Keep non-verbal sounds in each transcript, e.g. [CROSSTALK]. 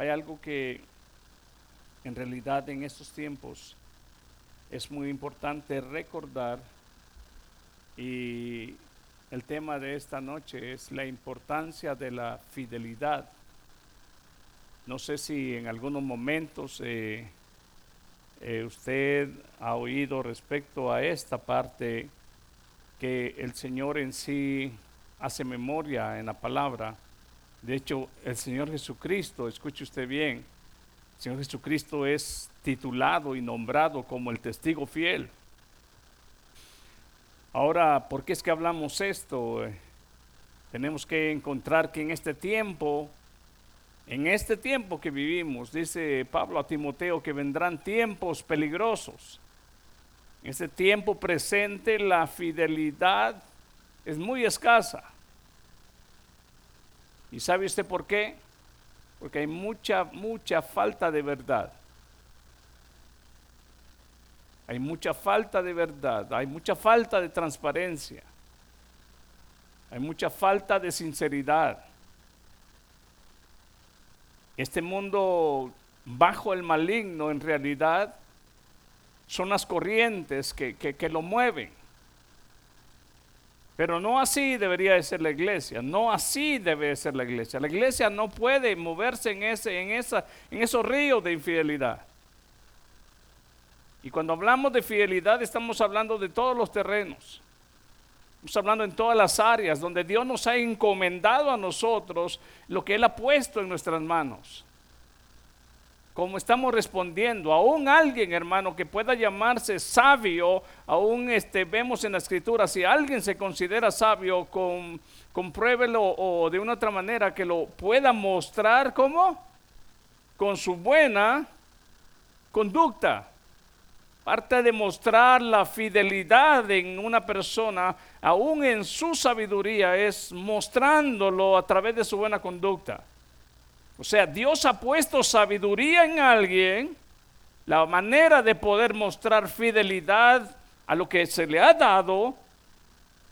Hay algo que en realidad en estos tiempos es muy importante recordar y el tema de esta noche es la importancia de la fidelidad. No sé si en algunos momentos eh, eh, usted ha oído respecto a esta parte que el Señor en sí hace memoria en la palabra. De hecho, el Señor Jesucristo, escuche usted bien, el Señor Jesucristo es titulado y nombrado como el testigo fiel. Ahora, ¿por qué es que hablamos esto? Tenemos que encontrar que en este tiempo, en este tiempo que vivimos, dice Pablo a Timoteo que vendrán tiempos peligrosos. En este tiempo presente la fidelidad es muy escasa. ¿Y sabe usted por qué? Porque hay mucha, mucha falta de verdad. Hay mucha falta de verdad, hay mucha falta de transparencia, hay mucha falta de sinceridad. Este mundo bajo el maligno en realidad son las corrientes que, que, lo mueven. Pero no así debería de ser la iglesia, no así debe ser la iglesia. La iglesia no puede moverse en, ese, en, esa, en esos ríos de infidelidad. Y cuando hablamos de fidelidad estamos hablando de todos los terrenos. Estamos hablando en todas las áreas donde Dios nos ha encomendado a nosotros lo que Él ha puesto en nuestras manos. Como estamos respondiendo, aún alguien, hermano, que pueda llamarse sabio, aún este, vemos en la escritura, si alguien se considera sabio, compruébelo o de una otra manera que lo pueda mostrar como con su buena conducta. Parte de mostrar la fidelidad en una persona, aún en su sabiduría, es mostrándolo a través de su buena conducta. O sea, Dios ha puesto sabiduría en alguien, la manera de poder mostrar fidelidad a lo que se le ha dado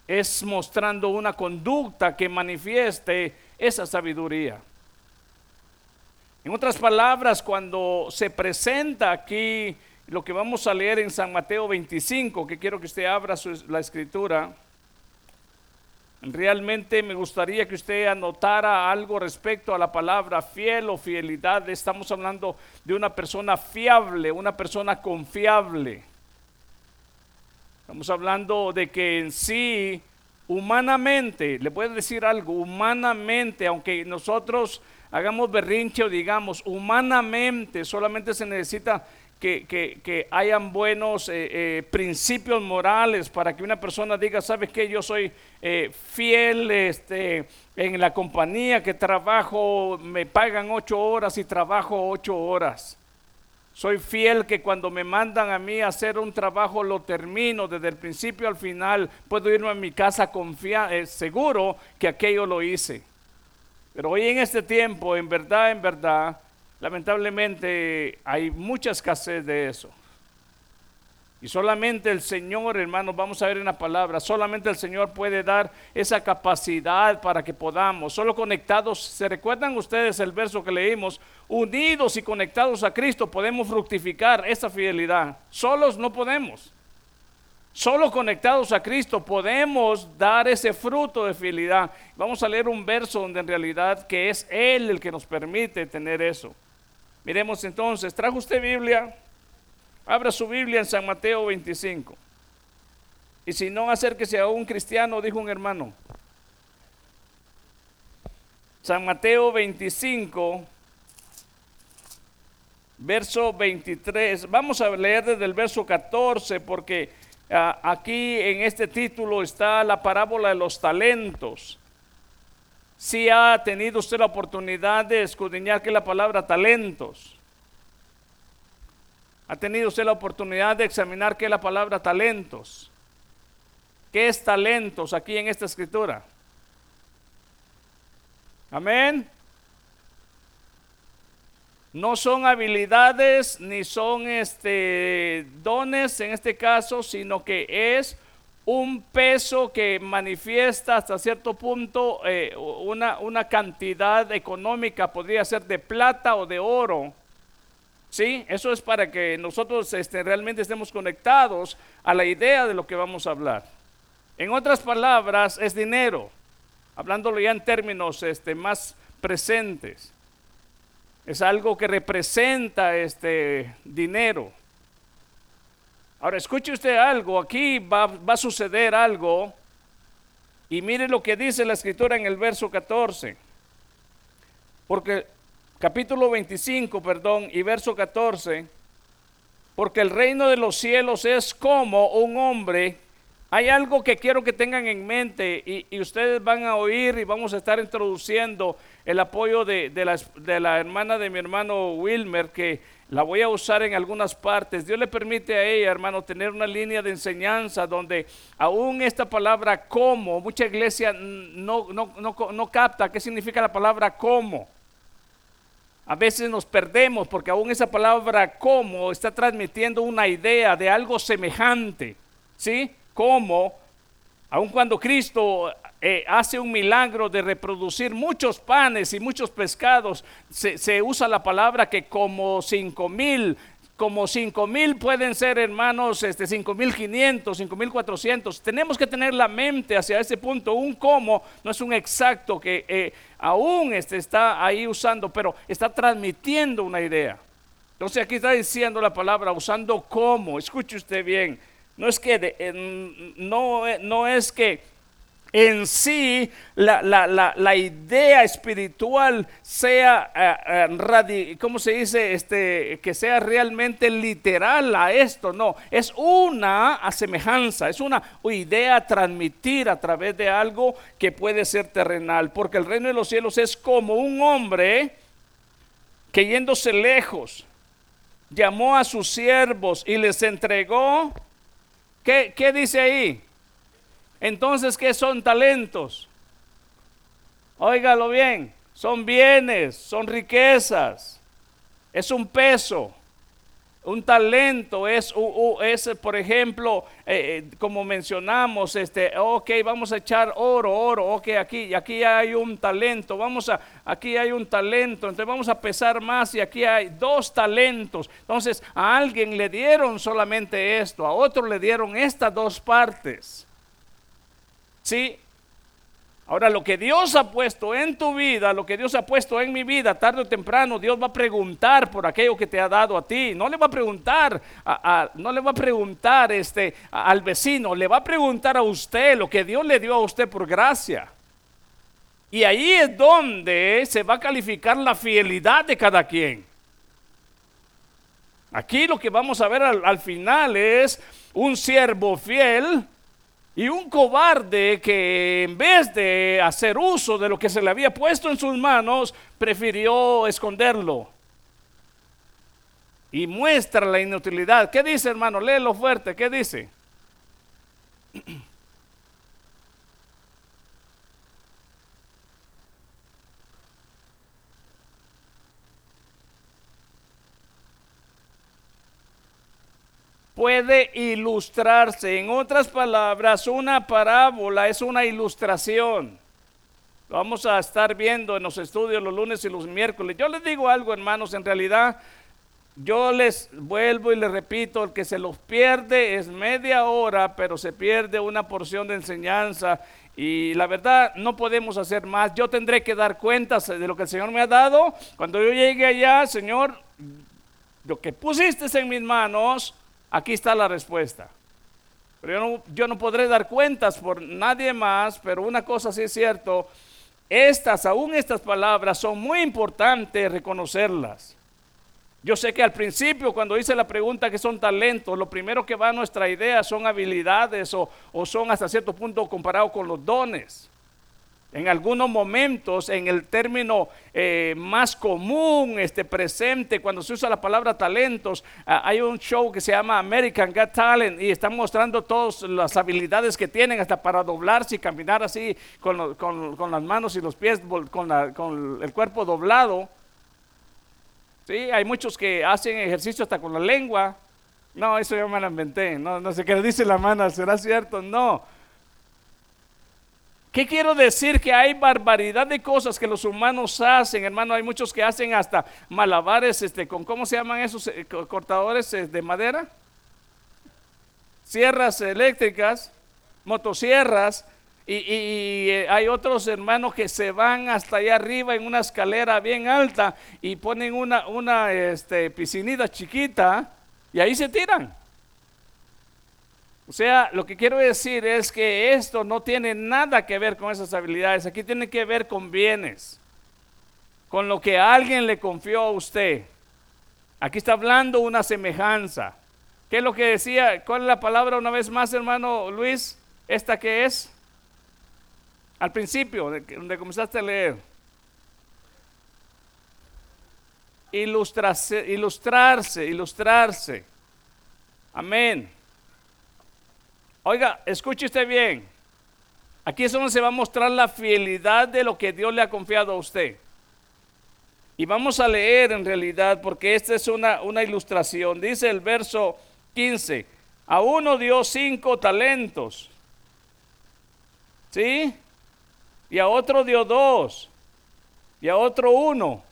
es mostrando una conducta que manifieste esa sabiduría. En otras palabras, cuando se presenta aquí lo que vamos a leer en San Mateo 25, que quiero que usted abra la escritura. Realmente me gustaría que usted anotara algo respecto a la palabra fiel o fidelidad. Estamos hablando de una persona fiable, una persona confiable. Estamos hablando de que en sí, humanamente, le puedo decir algo, humanamente, aunque nosotros hagamos berrinche o digamos, humanamente solamente se necesita que, hayan buenos eh, eh, principios morales para que una persona diga, ¿sabes qué? Yo soy eh, fiel este, en la compañía que trabajo, me pagan ocho horas y trabajo ocho horas. Soy fiel que cuando me mandan a mí hacer un trabajo lo termino desde el principio al final. Puedo irme a mi casa confiar, seguro que aquello lo hice. Pero hoy en este tiempo, en verdad, en verdad, Lamentablemente hay mucha escasez de eso. Y solamente el Señor, hermanos, vamos a ver en la palabra, solamente el Señor puede dar esa capacidad para que podamos, solo conectados, ¿se recuerdan ustedes el verso que leímos? Unidos y conectados a Cristo podemos fructificar esa fidelidad. Solos no podemos. Solo conectados a Cristo podemos dar ese fruto de fidelidad. Vamos a leer un verso donde en realidad que es Él el que nos permite tener eso. Miremos entonces, ¿trajo usted Biblia? Abra su Biblia en San Mateo 25. Y si no, acérquese a un cristiano, dijo un hermano. San Mateo 25, verso 23. Vamos a leer desde el verso 14 porque ah, aquí en este título está la parábola de los talentos. Si ha tenido usted la oportunidad de escudriñar que la palabra talentos. Ha tenido usted la oportunidad de examinar qué es la palabra talentos. ¿Qué es talentos aquí en esta escritura? Amén. No son habilidades ni son este dones en este caso, sino que es un peso que manifiesta hasta cierto punto eh, una, una cantidad económica, podría ser de plata o de oro. ¿Sí? Eso es para que nosotros este, realmente estemos conectados a la idea de lo que vamos a hablar. En otras palabras, es dinero, hablándolo ya en términos este, más presentes. Es algo que representa este dinero. Ahora escuche usted algo, aquí va, va a suceder algo y mire lo que dice la escritura en el verso 14. Porque capítulo 25, perdón, y verso 14, porque el reino de los cielos es como un hombre. Hay algo que quiero que tengan en mente y, ustedes van a oír y vamos a estar introduciendo el apoyo de, la, hermana de mi hermano Wilmer, que la voy a usar en algunas partes. Dios le permite a ella, hermano, tener una línea de enseñanza donde aún esta palabra como, mucha iglesia no, no capta qué significa la palabra como. A veces nos perdemos porque aún esa palabra como está transmitiendo una idea de algo semejante. ¿Sí? Como, aun cuando Cristo eh, hace un milagro de reproducir muchos panes y muchos pescados, se, usa la palabra que como cinco mil como cinco mil pueden ser hermanos, este, cinco mil quinientos, cinco mil cuatrocientos. Tenemos que tener la mente hacia ese punto. Un como no es un exacto que eh, aún este, está ahí usando, pero está transmitiendo una idea. Entonces aquí está diciendo la palabra usando como. Escuche usted bien. No es que no, no es que en sí la, idea espiritual sea, eh ¿cómo se dice? Este, que sea realmente literal a esto. No, es una semejanza, es una idea transmitir a través de algo que puede ser terrenal. Porque el reino de los cielos es como un hombre que yéndose lejos, llamó a sus siervos y les entregó. ¿Qué, dice ahí? Entonces, ¿qué son talentos? Óigalo bien, son bienes, son riquezas, es un peso. Un talento es, es por ejemplo, eh, eh, como mencionamos, este, ok, vamos a echar oro, oro, ok, aquí, aquí hay un talento, vamos a, aquí hay un talento, entonces vamos a pesar más y aquí hay dos talentos. Entonces, a alguien le dieron solamente esto, a otro le dieron estas dos partes. ¿Sí? Ahora, lo que Dios ha puesto en tu vida, lo que Dios ha puesto en mi vida, tarde o temprano, Dios va a preguntar por aquello que te ha dado a ti. No le va a preguntar, a, no le va a preguntar este, al vecino, le va a preguntar a usted lo que Dios le dio a usted por gracia. Y ahí es donde se va a calificar la fidelidad de cada quien. Aquí lo que vamos a ver al final es un siervo fiel y un cobarde que en vez de hacer uso de lo que se le había puesto en sus manos, prefirió esconderlo. Y muestra la inutilidad. ¿Qué dice, hermano? Léelo fuerte. ¿Qué dice? [CLEARS THROAT] puede ilustrarse. En otras palabras, una parábola es una ilustración. Vamos a estar viendo en los estudios los lunes y los miércoles. Yo les digo algo, hermanos, en realidad yo les vuelvo y les repito, el que se los pierde es media hora, pero se pierde una porción de enseñanza y la verdad no podemos hacer más. Yo tendré que dar cuentas de lo que el Señor me ha dado. Cuando yo llegue allá, Señor, lo que pusiste en mis manos, Aquí está la respuesta. Pero yo no, yo no podré dar cuentas por nadie más, pero una cosa sí es cierto, estas, aún estas palabras son muy importantes reconocerlas. Yo sé que al principio, cuando hice la pregunta que son talentos, lo primero que va a nuestra idea son habilidades o, son hasta cierto punto comparado con los dones. En algunos momentos, en el término eh, más común, este presente, cuando se usa la palabra talentos, ah, hay un show que se llama American Got Talent y están mostrando todas las habilidades que tienen, hasta para doblarse y caminar así con, con, las manos y los pies, con, el cuerpo doblado. ¿Sí? Hay muchos que hacen ejercicio hasta con la lengua. No, eso yo me lo inventé. No, no sé qué dice la mano, ¿será cierto? No. ¿Qué quiero decir? Que hay barbaridad de cosas que los humanos hacen, hermano. Hay muchos que hacen hasta malabares, este, con cómo se llaman esos eh, cortadores eh, de madera, sierras eléctricas, motosierras. Y, eh, hay otros hermanos que se van hasta allá arriba en una escalera bien alta y ponen una, una este, piscinita chiquita y ahí se tiran. O sea, lo que quiero decir es que esto no tiene nada que ver con esas habilidades. Aquí tiene que ver con bienes, con lo que alguien le confió a usted. Aquí está hablando una semejanza. ¿Qué es lo que decía? ¿Cuál es la palabra una vez más, hermano Luis? ¿Esta que es? Al principio, donde comenzaste a leer. Ilustrarse, ilustrarse, ilustrarse. Amén. Oiga, escuche usted bien. Aquí es donde se va a mostrar la fidelidad de lo que Dios le ha confiado a usted. Y vamos a leer en realidad, porque esta es una, una ilustración. Dice el verso 15, a uno dio cinco talentos. ¿Sí? Y a otro dio dos. Y a otro uno.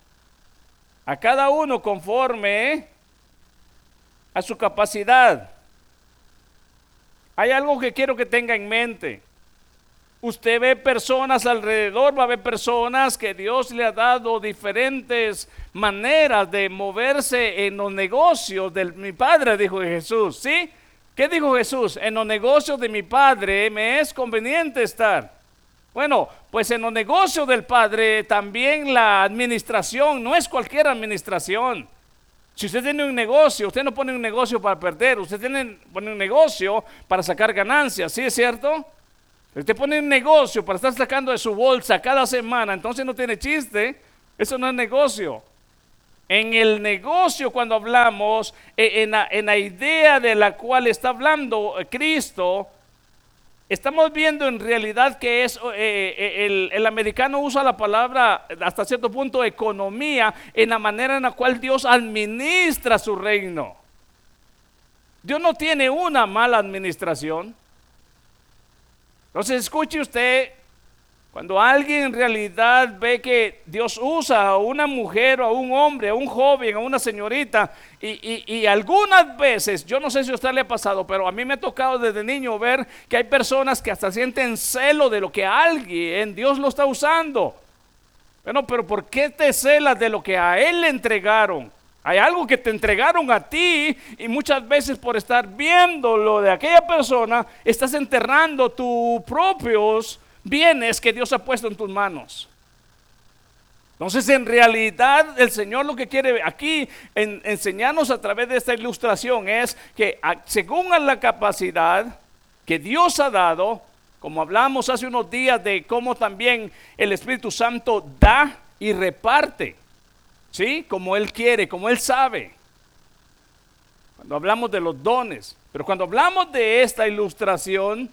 A cada uno conforme a su capacidad. Hay algo que quiero que tenga en mente. Usted ve personas alrededor, va a ver personas que Dios le ha dado diferentes maneras de moverse en los negocios de mi Padre, dijo Jesús. ¿Sí? ¿Qué dijo Jesús? En los negocios de mi Padre me es conveniente estar. Bueno, pues en los negocios del Padre también la administración no es cualquier administración. Si usted tiene un negocio, usted no pone un negocio para perder, usted tiene, pone un negocio para sacar ganancias, ¿sí es cierto? Usted pone un negocio para estar sacando de su bolsa cada semana, entonces no tiene chiste, eso no es negocio. En el negocio cuando hablamos, e, en la, en la idea de la cual está hablando Cristo, Estamos viendo en realidad que es eh, eh, el, americano usa la palabra hasta cierto punto economía en la manera en la cual Dios administra su reino. Dios no tiene una mala administración. Entonces escuche usted cuando alguien en realidad ve que Dios usa a una mujer, o a un hombre, a un joven, a una señorita, y, algunas veces, yo no sé si a usted le ha pasado, pero a mí me ha tocado desde niño ver que hay personas que hasta sienten celo de lo que alguien, Dios lo está usando. Bueno, pero ¿por qué te celas de lo que a Él le entregaron? Hay algo que te entregaron a ti y muchas veces por estar viendo lo de aquella persona, estás enterrando tus propios bienes que Dios ha puesto en tus manos. Entonces, en realidad, el Señor lo que quiere aquí enseñarnos a través de esta ilustración es que según la capacidad que Dios ha dado, como hablamos hace unos días de cómo también el Espíritu Santo da y reparte, ¿sí? Como Él quiere, como Él sabe. Cuando hablamos de los dones, pero cuando hablamos de esta ilustración,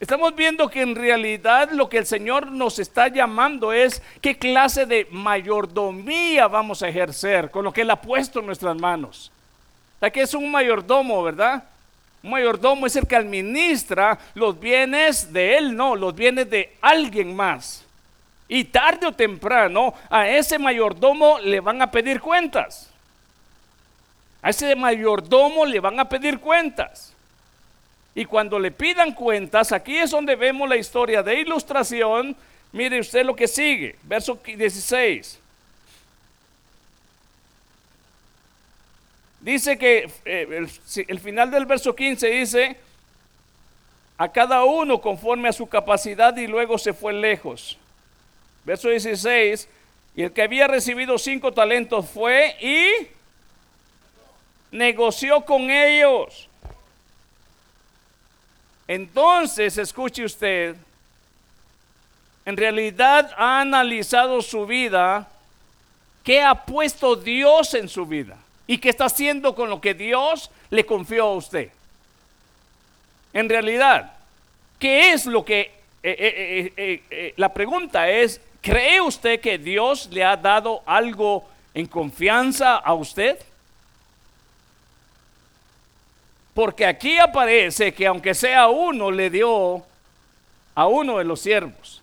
Estamos viendo que en realidad lo que el Señor nos está llamando es qué clase de mayordomía vamos a ejercer con lo que Él ha puesto en nuestras manos. O que es un mayordomo, ¿verdad? Un mayordomo es el que administra los bienes de Él, no, los bienes de alguien más. Y tarde o temprano a ese mayordomo le van a pedir cuentas. A ese mayordomo le van a pedir cuentas. Y cuando le pidan cuentas, aquí es donde vemos la historia de ilustración. Mire usted lo que sigue, verso 16. Dice que eh, el, final del verso 15 dice, a cada uno conforme a su capacidad y luego se fue lejos. Verso 16, y el que había recibido cinco talentos fue y negoció con ellos. Entonces, escuche usted, en realidad ha analizado su vida, qué ha puesto Dios en su vida y qué está haciendo con lo que Dios le confió a usted. En realidad, ¿qué es lo que... Eh, eh, eh, la pregunta es, ¿cree usted que Dios le ha dado algo en confianza a usted? Porque aquí aparece que aunque sea uno, le dio a uno de los siervos.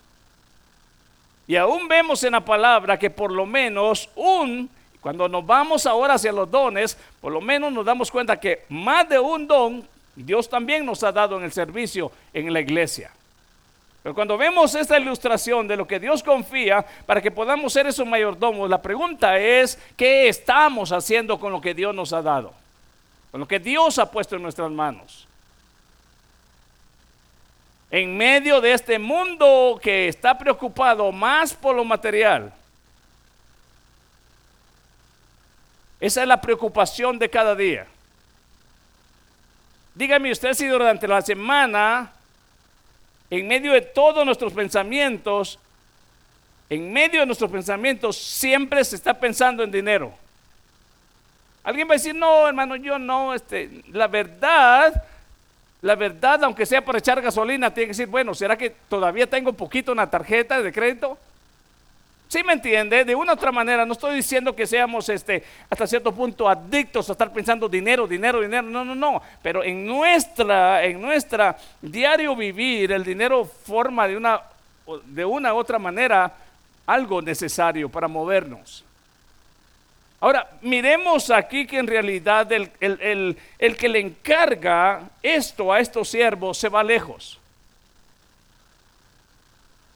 Y aún vemos en la palabra que por lo menos un, cuando nos vamos ahora hacia los dones, por lo menos nos damos cuenta que más de un don Dios también nos ha dado en el servicio en la iglesia. Pero cuando vemos esta ilustración de lo que Dios confía para que podamos ser esos mayordomos, la pregunta es, ¿qué estamos haciendo con lo que Dios nos ha dado? Con lo que Dios ha puesto en nuestras manos. En medio de este mundo que está preocupado más por lo material. Esa es la preocupación de cada día. Dígame usted si durante la semana en medio de todos nuestros pensamientos, en medio de nuestros pensamientos siempre se está pensando en dinero. Alguien va a decir, no, hermano, yo no, este, la verdad, la verdad, aunque sea para echar gasolina, tiene que decir, bueno, ¿será que todavía tengo poquito una tarjeta de crédito? ¿Sí me entiende? De una u otra manera, no estoy diciendo que seamos este, hasta cierto punto adictos a estar pensando dinero, dinero, dinero. No, no, no. Pero en nuestra, en nuestra diario vivir, el dinero forma de una, de una u otra manera algo necesario para movernos. Ahora, miremos aquí que en realidad el, el que le encarga esto a estos siervos se va lejos.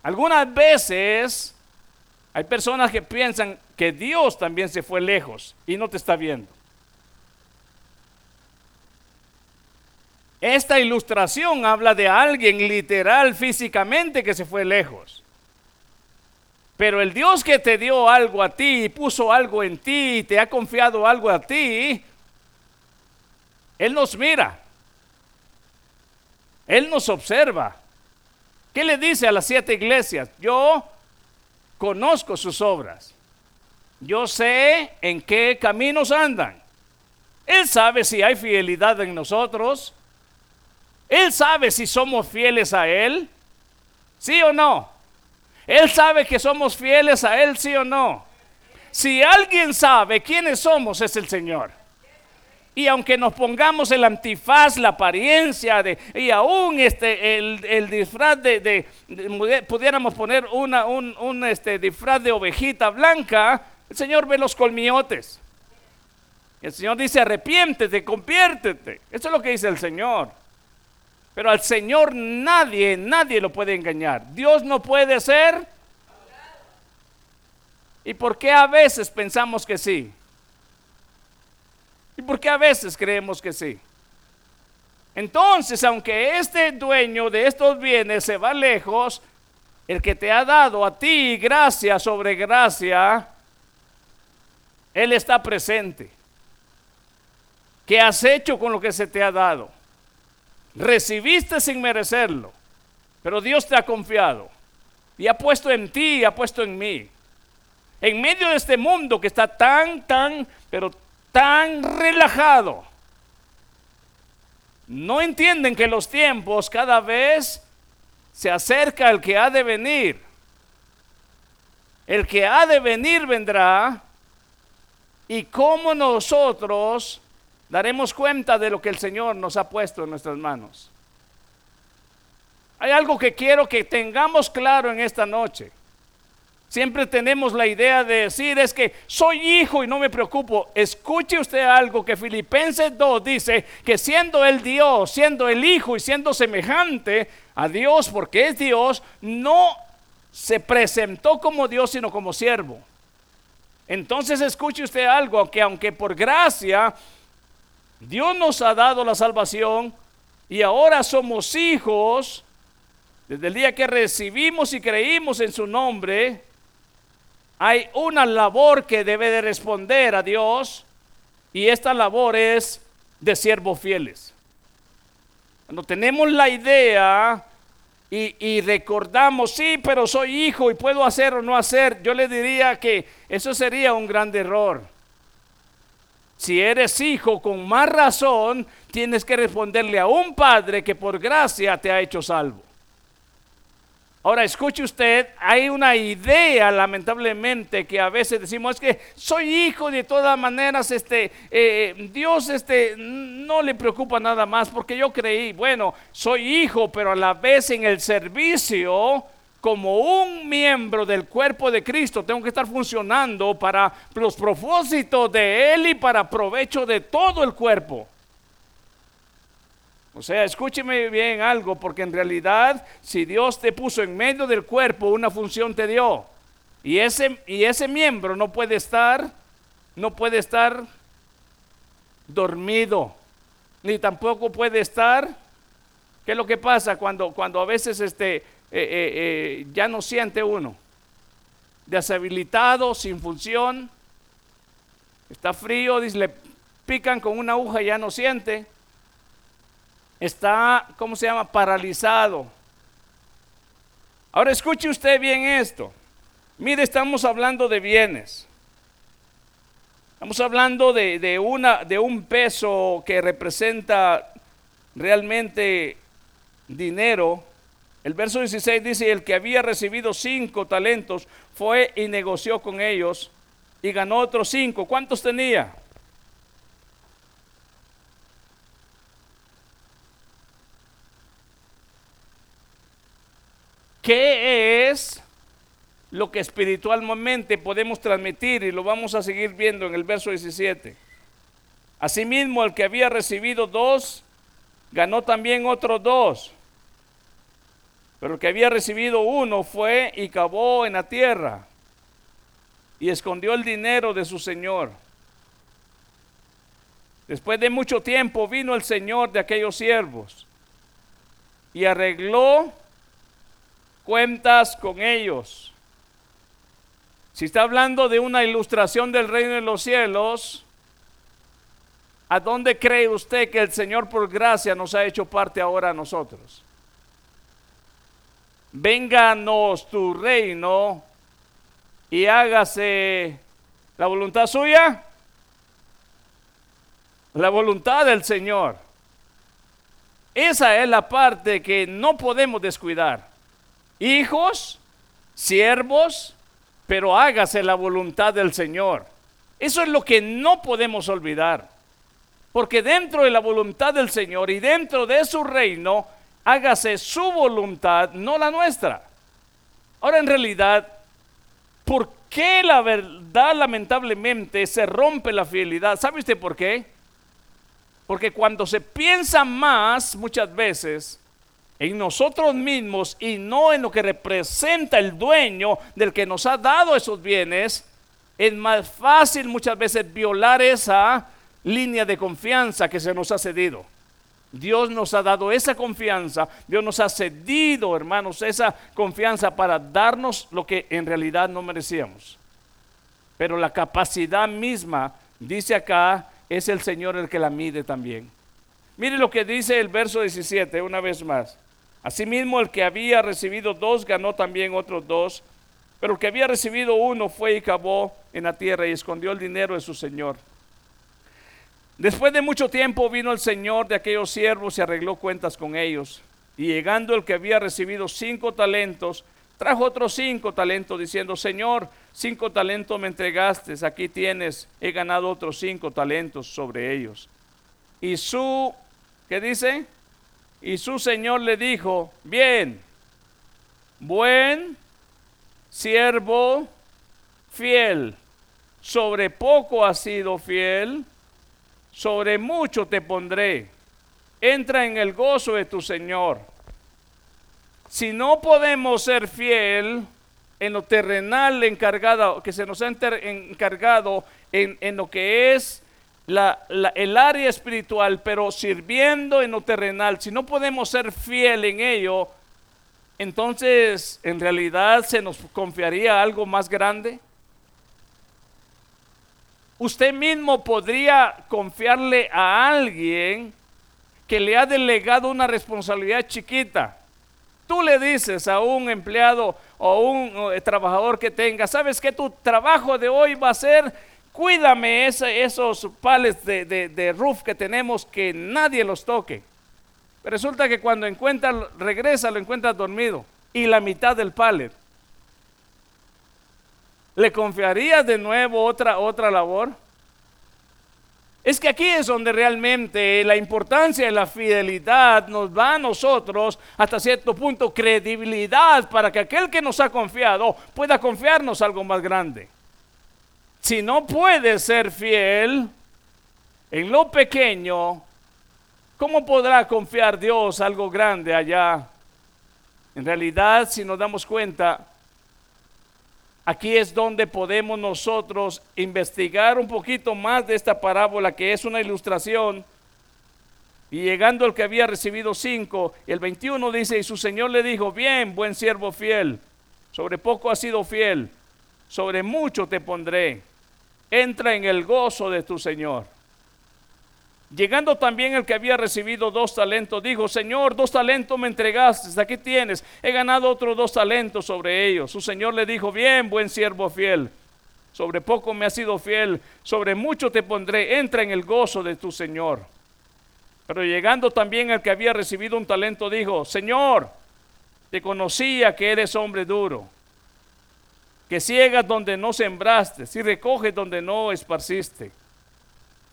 Algunas veces hay personas que piensan que Dios también se fue lejos y no te está viendo. Esta ilustración habla de alguien literal físicamente que se fue lejos. Pero el Dios que te dio algo a ti, puso algo en ti, te ha confiado algo a ti, Él nos mira. Él nos observa. ¿Qué le dice a las siete iglesias? Yo conozco sus obras. Yo sé en qué caminos andan. Él sabe si hay fidelidad en nosotros. Él sabe si somos fieles a Él. ¿Sí o no? Él sabe que somos fieles a Él, sí o no. Si alguien sabe quiénes somos, es el Señor. Y aunque nos pongamos el antifaz, la apariencia de, y aún este, el, disfraz de, pudiéramos poner una, un, este, disfraz de ovejita blanca, el Señor ve los colmillotes. El Señor dice, arrepiéntete, conviértete. Eso es lo que dice el Señor. Pero al Señor nadie, nadie lo puede engañar. Dios no puede ser. ¿Y por qué a veces pensamos que sí? ¿Y por qué a veces creemos que sí? Entonces, aunque este dueño de estos bienes se va lejos, el que te ha dado a ti gracia sobre gracia, Él está presente. ¿Qué has hecho con lo que se te ha dado? Recibiste sin merecerlo, pero Dios te ha confiado y ha puesto en ti y ha puesto en mí. En medio de este mundo que está tan, tan, pero tan relajado. No entienden que los tiempos cada vez se acerca el que ha de venir. El que ha de venir vendrá y cómo nosotros daremos cuenta de lo que el Señor nos ha puesto en nuestras manos. Hay algo que quiero que tengamos claro en esta noche. Siempre tenemos la idea de decir es que soy hijo y no me preocupo. Escuche usted algo que Filipenses 2 dice que siendo el Dios, siendo el hijo y siendo semejante a Dios porque es Dios, no se presentó como Dios sino como siervo. Entonces escuche usted algo que aunque por gracia Dios nos ha dado la salvación y ahora somos hijos, desde el día que recibimos y creímos en su nombre, hay una labor que debe de responder a Dios y esta labor es de siervos fieles. Cuando tenemos la idea y, y, recordamos, sí, pero soy hijo y puedo hacer o no hacer, yo le diría que eso sería un gran error. Si eres hijo, con más razón, tienes que responderle a un padre que por gracia te ha hecho salvo. Ahora escuche usted, hay una idea lamentablemente que a veces decimos es que soy hijo de todas maneras, este, eh, Dios este, no le preocupa nada más porque yo creí, bueno, soy hijo, pero a la vez en el servicio como un miembro del cuerpo de Cristo, tengo que estar funcionando para los propósitos de Él y para provecho de todo el cuerpo. O sea, escúcheme bien algo, porque en realidad si Dios te puso en medio del cuerpo, una función te dio. Y ese, y ese miembro no puede estar, no puede estar dormido, ni tampoco puede estar. ¿Qué es lo que pasa cuando, cuando a veces este, eh, eh, eh, ya no siente uno? Deshabilitado, sin función, está frío, le pican con una aguja ya no siente está, ¿cómo se llama? Paralizado. Ahora escuche usted bien esto. Mire, estamos hablando de bienes. Estamos hablando de, una, de un peso que representa realmente dinero. El verso 16 dice, el que había recibido cinco talentos fue y negoció con ellos y ganó otros cinco. ¿Cuántos tenía? ¿Qué es lo que espiritualmente podemos transmitir? Y lo vamos a seguir viendo en el verso 17. Asimismo, el que había recibido dos, ganó también otros dos. Pero el que había recibido uno fue y cavó en la tierra y escondió el dinero de su señor. Después de mucho tiempo vino el señor de aquellos siervos y arregló cuentas con ellos. Si está hablando de una ilustración del reino de los cielos, ¿a dónde cree usted que el Señor por gracia nos ha hecho parte ahora a nosotros? Vénganos tu reino y hágase la voluntad suya, la voluntad del Señor. Esa es la parte que no podemos descuidar hijos, siervos, pero hágase la voluntad del Señor. Eso es lo que no podemos olvidar. Porque dentro de la voluntad del Señor y dentro de su reino, hágase su voluntad, no la nuestra. Ahora en realidad, ¿por qué la verdad lamentablemente se rompe la fidelidad? ¿Sabe usted por qué? Porque cuando se piensa más, muchas veces, en nosotros mismos y no en lo que representa el dueño del que nos ha dado esos bienes, es más fácil muchas veces violar esa línea de confianza que se nos ha cedido. Dios nos ha dado esa confianza, Dios nos ha cedido, hermanos, esa confianza para darnos lo que en realidad no merecíamos. Pero la capacidad misma, dice acá, es el Señor el que la mide también. Mire lo que dice el verso 17, una vez más. Asimismo, el que había recibido dos ganó también otros dos, pero el que había recibido uno fue y cavó en la tierra y escondió el dinero de su señor. Después de mucho tiempo vino el señor de aquellos siervos y arregló cuentas con ellos. Y llegando el que había recibido cinco talentos, trajo otros cinco talentos, diciendo, Señor, cinco talentos me entregaste, aquí tienes, he ganado otros cinco talentos sobre ellos. Y su, ¿qué dice? Y su señor le dijo, bien, buen siervo fiel, sobre poco has sido fiel, sobre mucho te pondré. Entra en el gozo de tu Señor. Si no podemos ser fiel en lo terrenal encargado, que se nos ha encargado en, en lo que es el área espiritual, pero sirviendo en lo terrenal, si no podemos ser fiel en ello, entonces en realidad se nos confiaría algo más grande. Usted mismo podría confiarle a alguien que le ha delegado una responsabilidad chiquita. Tú le dices a un empleado o un eh, trabajador que tenga, sabes que tu trabajo de hoy va a ser cuídame esos pales de, roof que tenemos que nadie los toque. resulta que cuando regresa, lo encuentra dormido. y la mitad del pallet. ¿Le confiarías de nuevo otra, otra labor? Es que aquí es donde realmente la importancia de la fidelidad nos da a nosotros hasta cierto punto credibilidad para que aquel que nos ha confiado pueda confiarnos algo más grande. Si no puede ser fiel en lo pequeño, ¿cómo podrá confiar Dios algo grande allá? En realidad, si nos damos cuenta, Aquí es donde podemos nosotros investigar un poquito más de esta parábola que es una ilustración. Y llegando el que había recibido cinco, el 21 dice, y su Señor le dijo, bien, buen siervo fiel, sobre poco has sido fiel, sobre mucho te pondré, entra en el gozo de tu Señor. Llegando también el que había recibido dos talentos, dijo, Señor, dos talentos me entregaste, aquí tienes, he ganado otros dos talentos sobre ellos. Su Señor le dijo, bien, buen siervo fiel, sobre poco me has sido fiel, sobre mucho te pondré, entra en el gozo de tu Señor. Pero llegando también el que había recibido un talento, dijo, Señor, te conocía que eres hombre duro, que ciegas donde no sembraste, y recoges donde no esparciste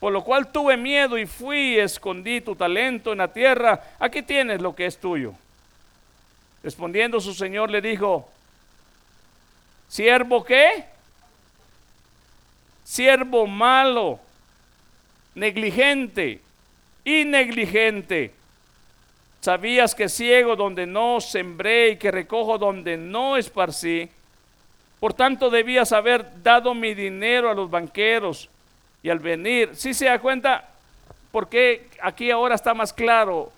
por lo cual tuve miedo y fui y escondí tu talento en la tierra. Aquí tienes lo que es tuyo. Respondiendo su señor le dijo, ¿siervo qué? Siervo malo, negligente y negligente. Sabías que ciego donde no sembré y que recojo donde no esparcí. Por tanto debías haber dado mi dinero a los banqueros y al venir, si se da cuenta por qué aquí ahora está más claro.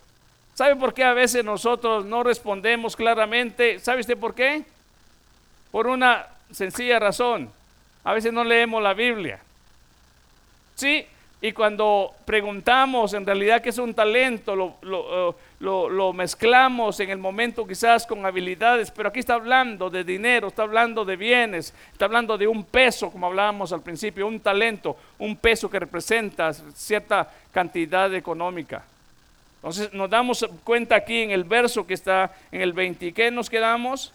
¿Sabe por qué a veces nosotros no respondemos claramente? ¿Sabe usted por qué? Por una sencilla razón. A veces no leemos la Biblia. Sí, y cuando preguntamos en realidad qué es un talento, lo, lo, mezclamos en el momento quizás con habilidades, pero aquí está hablando de dinero, está hablando de bienes, está hablando de un peso, como hablábamos al principio, un talento, un peso que representa cierta cantidad económica. Entonces nos damos cuenta aquí en el verso que está en el 20, ¿qué nos quedamos?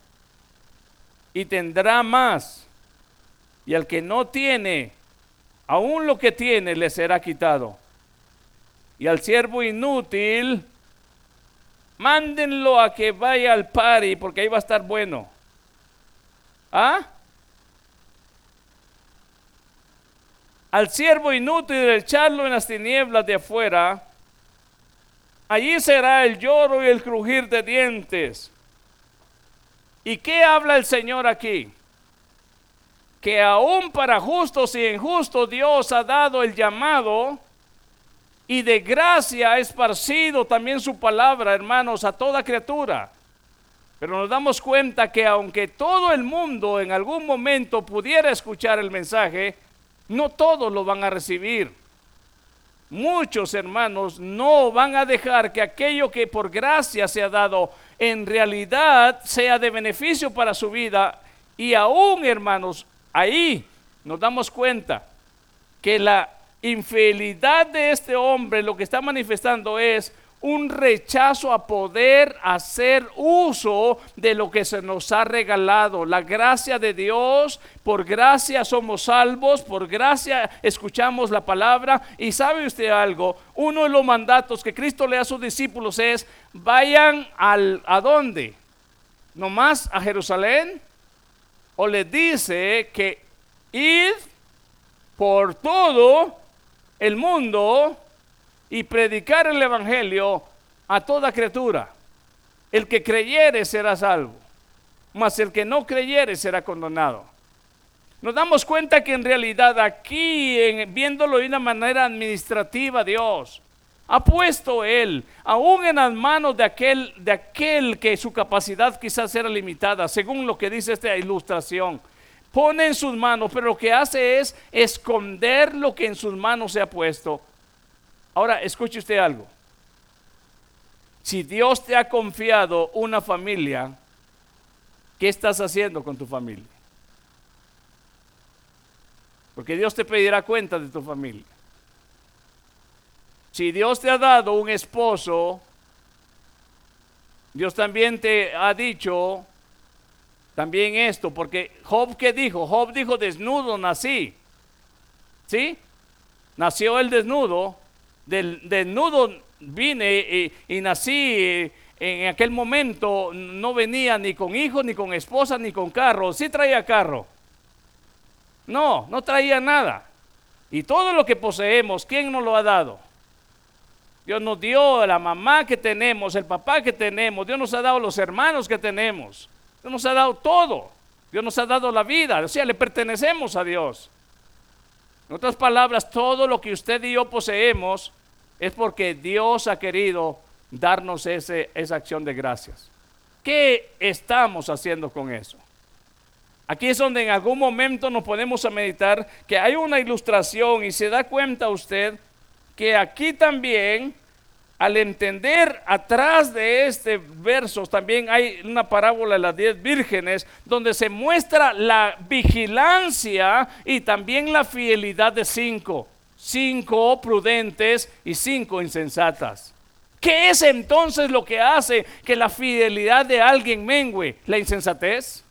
y tendrá más. Y al que no tiene, aún lo que tiene le será quitado. Y al siervo inútil, mándenlo a que vaya al pari porque ahí va a estar bueno. ¿Ah? Al siervo inútil echarlo en las tinieblas de afuera, allí será el lloro y el crujir de dientes ¿Y qué habla el Señor aquí? Que aún para justos y injustos Dios ha dado el llamado y de gracia ha esparcido también su palabra, hermanos, a toda criatura. Pero nos damos cuenta que aunque todo el mundo en algún momento pudiera escuchar el mensaje, no todos lo van a recibir. Muchos hermanos no van a dejar que aquello que por gracia se ha dado en realidad sea de beneficio para su vida. Y aún, hermanos, ahí nos damos cuenta que la infidelidad de este hombre lo que está manifestando es un rechazo a poder hacer uso de lo que se nos ha regalado. La gracia de Dios, por gracia somos salvos, por gracia escuchamos la palabra. Y sabe usted algo, uno de los mandatos que Cristo le da a sus discípulos es, vayan al, ¿a dónde? ¿Nomás a Jerusalén? O le dice que id por todo el mundo y predicar el Evangelio a toda criatura. El que creyere será salvo, mas el que no creyere será condenado. Nos damos cuenta que en realidad aquí, viéndolo de una manera administrativa, Dios, ha puesto Él, aún en las manos de aquel, de aquel que su capacidad quizás era limitada, según lo que dice esta ilustración. Pone en sus manos, pero lo que hace es esconder lo que en sus manos se ha puesto. Ahora, escuche usted algo. Si Dios te ha confiado una familia, ¿qué estás haciendo con tu familia? Porque Dios te pedirá cuenta de tu familia. Si Dios te ha dado un esposo, Dios también te ha dicho también esto, porque Job ¿qué dijo? Job dijo desnudo nací. ¿Sí? Nació el desnudo, del desnudo vine y, nací en aquel momento no venía ni con hijos, ni con esposa, ni con carro. Sí traía carro. No, no traía nada. Y todo lo que poseemos, ¿quién nos lo ha dado? Dios nos dio la mamá que tenemos, el papá que tenemos, Dios nos ha dado los hermanos que tenemos, Dios nos ha dado todo, Dios nos ha dado la vida, o sea, le pertenecemos a Dios. En otras palabras, todo lo que usted y yo poseemos es porque Dios ha querido darnos ese, esa acción de gracias. ¿Qué estamos haciendo con eso? Aquí es donde en algún momento nos podemos meditar que hay una ilustración y se da cuenta usted que aquí también al entender atrás de este verso, también hay una parábola de las diez vírgenes, donde se muestra la vigilancia y también la fidelidad de cinco. Cinco prudentes y cinco insensatas. ¿Qué es entonces lo que hace que la fidelidad de alguien mengue? ¿La insensatez?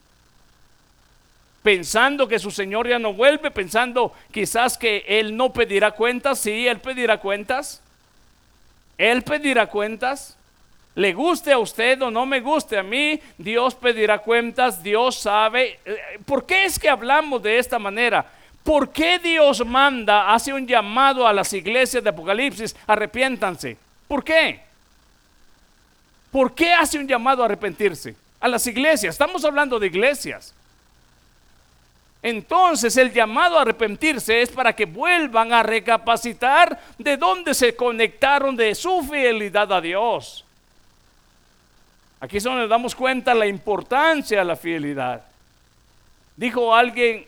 Pensando que su Señor ya no vuelve, pensando quizás que Él no pedirá cuentas. Sí, Él pedirá cuentas él pedirá cuentas. Le guste a usted o no me guste a mí, Dios pedirá cuentas, Dios sabe. Eh, ¿Por qué es que hablamos de esta manera? ¿Por qué Dios manda, hace un llamado a las iglesias de Apocalipsis, arrepiéntanse? ¿Por qué? ¿Por qué hace un llamado a arrepentirse? A las iglesias, estamos hablando de iglesias. Entonces el llamado a arrepentirse es para que vuelvan a recapacitar de dónde se conectaron de su fidelidad a Dios. Aquí es donde nos damos cuenta la importancia de la fidelidad. Dijo alguien,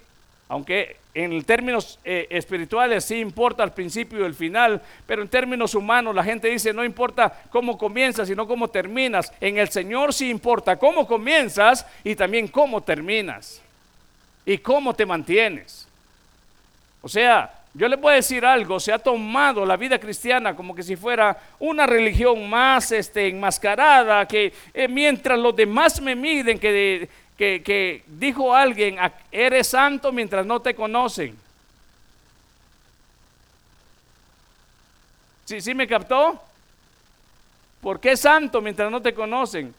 aunque en términos eh, espirituales sí importa el principio y el final, pero en términos humanos la gente dice no importa cómo comienzas, sino cómo terminas. En el Señor sí importa cómo comienzas y también cómo terminas y cómo te mantienes. O sea, yo le puedo decir algo, se ha tomado la vida cristiana como que si fuera una religión más este, enmascarada, que eh, mientras los demás me miden, que, que, dijo alguien, eres santo mientras no te conocen. ¿Sí, ¿Sí me captó? ¿Por qué santo mientras no te conocen?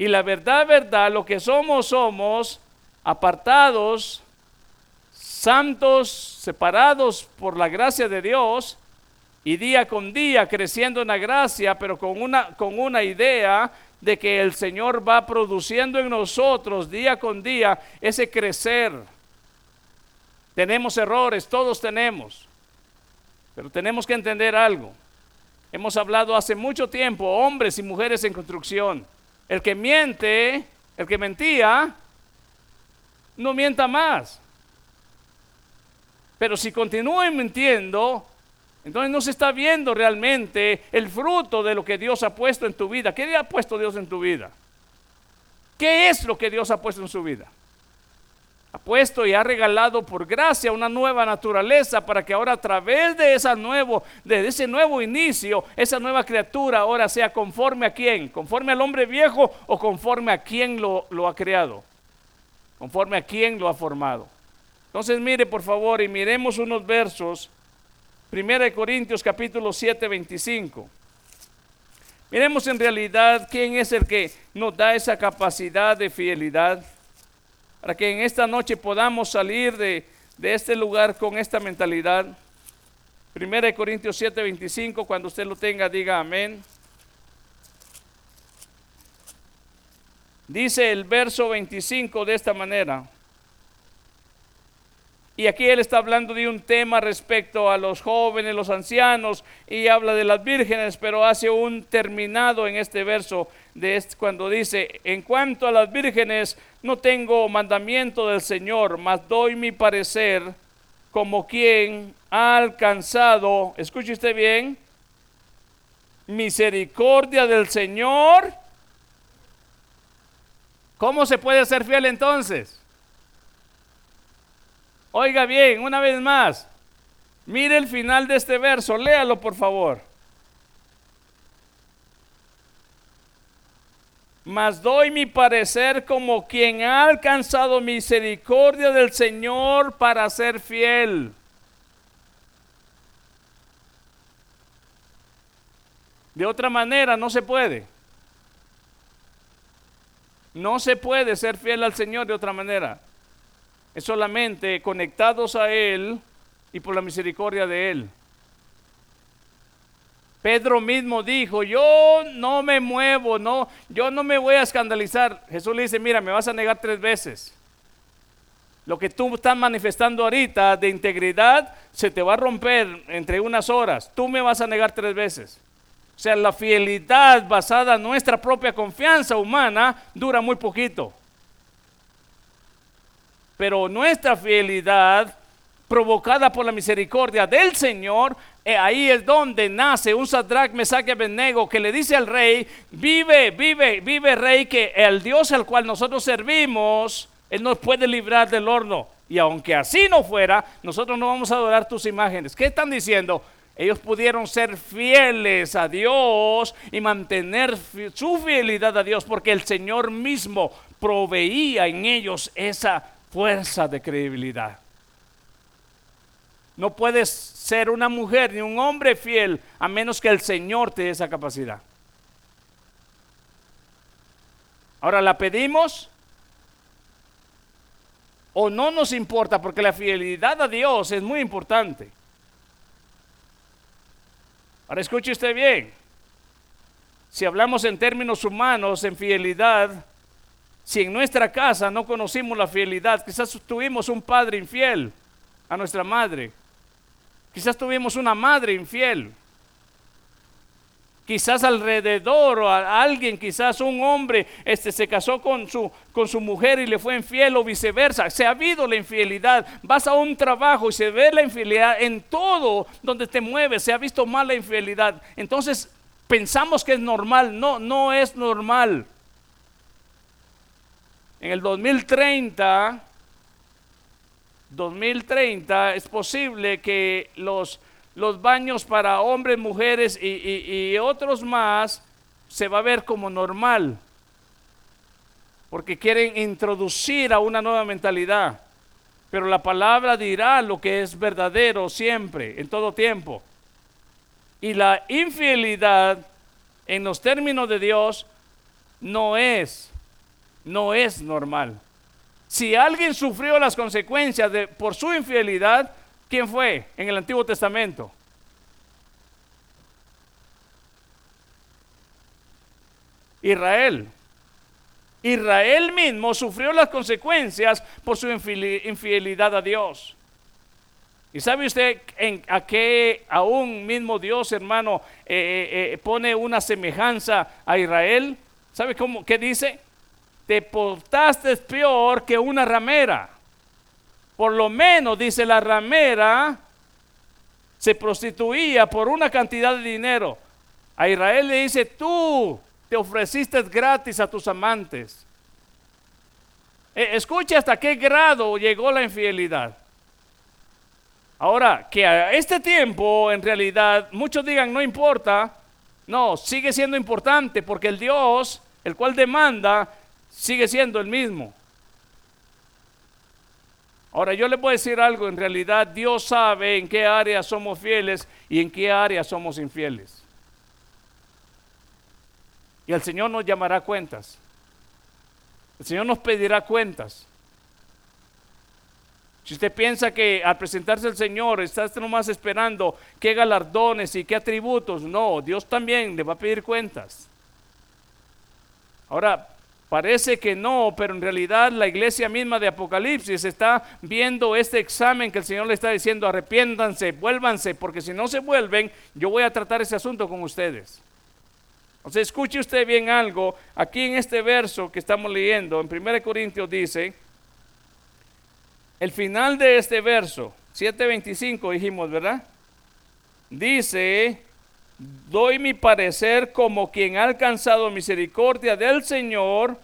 Y la verdad, verdad, lo que somos, somos apartados, santos, separados por la gracia de Dios y día con día creciendo en la gracia, pero con una, con una idea de que el Señor va produciendo en nosotros día con día ese crecer. Tenemos errores, todos tenemos, pero tenemos que entender algo. Hemos hablado hace mucho tiempo, hombres y mujeres en construcción. El que miente, el que mentía, no mienta más. Pero si continúa mintiendo, entonces no se está viendo realmente el fruto de lo que Dios ha puesto en tu vida. ¿Qué ha puesto Dios en tu vida? ¿Qué es lo que Dios ha puesto en su vida? Ha puesto y ha regalado por gracia una nueva naturaleza para que ahora a través de, esa nuevo, de ese nuevo inicio, esa nueva criatura ahora sea conforme a quién, conforme al hombre viejo o conforme a quien lo, lo ha creado, conforme a quien lo ha formado. Entonces mire por favor y miremos unos versos, 1 Corintios capítulo 7, 25. Miremos en realidad quién es el que nos da esa capacidad de fidelidad para que en esta noche podamos salir de, este lugar con esta mentalidad. Primera de Corintios 7, 25, cuando usted lo tenga, diga amén. Dice el verso 25 de esta manera. Y aquí él está hablando de un tema respecto a los jóvenes, los ancianos, y habla de las vírgenes, pero hace un terminado en este verso de este, cuando dice, en cuanto a las vírgenes, no tengo mandamiento del Señor, mas doy mi parecer como quien ha alcanzado, escuche usted bien, misericordia del Señor. ¿Cómo se puede ser fiel entonces? Oiga bien, una vez más, mire el final de este verso, léalo por favor. Mas doy mi parecer como quien ha alcanzado misericordia del Señor para ser fiel. De otra manera no se puede. No se puede ser fiel al Señor de otra manera es solamente conectados a Él y por la misericordia de Él. Pedro mismo dijo, yo no me muevo, no, yo no me voy a escandalizar. Jesús le dice, mira, me vas a negar tres veces. Lo que tú estás manifestando ahorita de integridad se te va a romper entre unas horas. Tú me vas a negar tres veces. O sea, la fidelidad basada en nuestra propia confianza humana dura muy poquito pero nuestra fidelidad provocada por la misericordia del Señor, ahí es donde nace un Sadrach, Mesach y Abednego que le dice al rey, vive, vive, vive rey, que el Dios al cual nosotros servimos, Él nos puede librar del horno. Y aunque así no fuera, nosotros no vamos a adorar tus imágenes. ¿Qué están diciendo? Ellos pudieron ser fieles a Dios y mantener su fidelidad a Dios porque el Señor mismo proveía en ellos esa fuerza de credibilidad. No puedes ser una mujer ni un hombre fiel a menos que el Señor te dé esa capacidad. Ahora la pedimos o no nos importa porque la fidelidad a Dios es muy importante. Ahora escuche usted bien. Si hablamos en términos humanos, en fidelidad, si en nuestra casa no conocimos la fidelidad, quizás tuvimos un padre infiel a nuestra madre, quizás tuvimos una madre infiel, quizás alrededor o a alguien, quizás un hombre este, se casó con su, con su mujer y le fue infiel o viceversa. Se ha habido la infidelidad. Vas a un trabajo y se ve la infidelidad en todo donde te mueves. Se ha visto mal la infidelidad. Entonces pensamos que es normal. No, no es normal. En el 2030, 2030 es posible que los, los baños para hombres, mujeres y, y otros más se va a ver como normal. Porque quieren introducir a una nueva mentalidad. Pero la palabra dirá lo que es verdadero siempre, en todo tiempo. Y la infidelidad en los términos de Dios no es no es normal. Si alguien sufrió las consecuencias de, por su infidelidad, ¿quién fue en el Antiguo Testamento? Israel. Israel mismo sufrió las consecuencias por su infidelidad a Dios. ¿Y sabe usted a qué aún mismo Dios, hermano, eh, eh, eh, pone una semejanza a Israel? ¿Sabe cómo, qué dice? Te portaste peor que una ramera. Por lo menos, dice la ramera, se prostituía por una cantidad de dinero. A Israel le dice, tú te ofreciste gratis a tus amantes. E, escucha hasta qué grado llegó la infidelidad. Ahora, que a este tiempo, en realidad, muchos digan, no importa. No, sigue siendo importante porque el Dios, el cual demanda, sigue siendo el mismo. Ahora yo le voy a decir algo, en realidad Dios sabe en qué área somos fieles y en qué área somos infieles. Y el Señor nos llamará cuentas. El Señor nos pedirá cuentas. Si usted piensa que al presentarse al Señor está nomás esperando qué galardones y qué atributos, no, Dios también le va a pedir cuentas. Ahora, Parece que no, pero en realidad la iglesia misma de Apocalipsis está viendo este examen que el Señor le está diciendo, arrepiéntanse, vuélvanse, porque si no se vuelven, yo voy a tratar ese asunto con ustedes. O sea, escuche usted bien algo, aquí en este verso que estamos leyendo, en 1 Corintios dice, el final de este verso, 7.25 dijimos, ¿verdad? Dice, doy mi parecer como quien ha alcanzado misericordia del Señor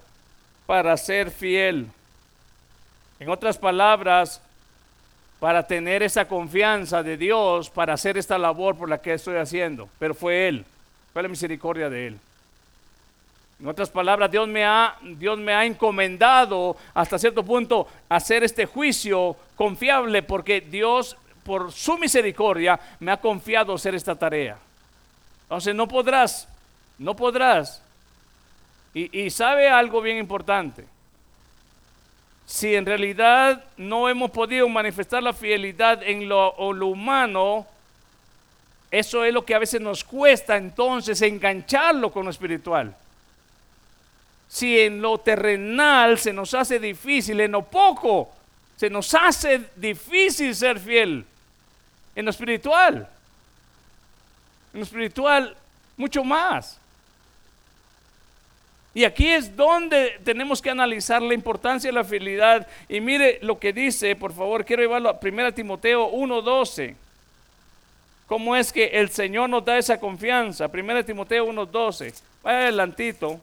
para ser fiel. En otras palabras, para tener esa confianza de Dios para hacer esta labor por la que estoy haciendo. Pero fue Él, fue la misericordia de Él. En otras palabras, Dios me ha, Dios me ha encomendado hasta cierto punto hacer este juicio confiable porque Dios, por su misericordia, me ha confiado hacer esta tarea. Entonces no podrás, no podrás. Y, sabe algo bien importante. Si en realidad no hemos podido manifestar la fidelidad en lo, lo humano, eso es lo que a veces nos cuesta entonces engancharlo con lo espiritual. Si en lo terrenal se nos hace difícil, en lo poco se nos hace difícil ser fiel, en lo espiritual en lo espiritual mucho más. Y aquí es donde tenemos que analizar la importancia de la fidelidad. Y mire lo que dice, por favor, quiero llevarlo a 1 Timoteo 1.12. ¿Cómo es que el Señor nos da esa confianza? 1 Timoteo 1.12. Vaya adelantito.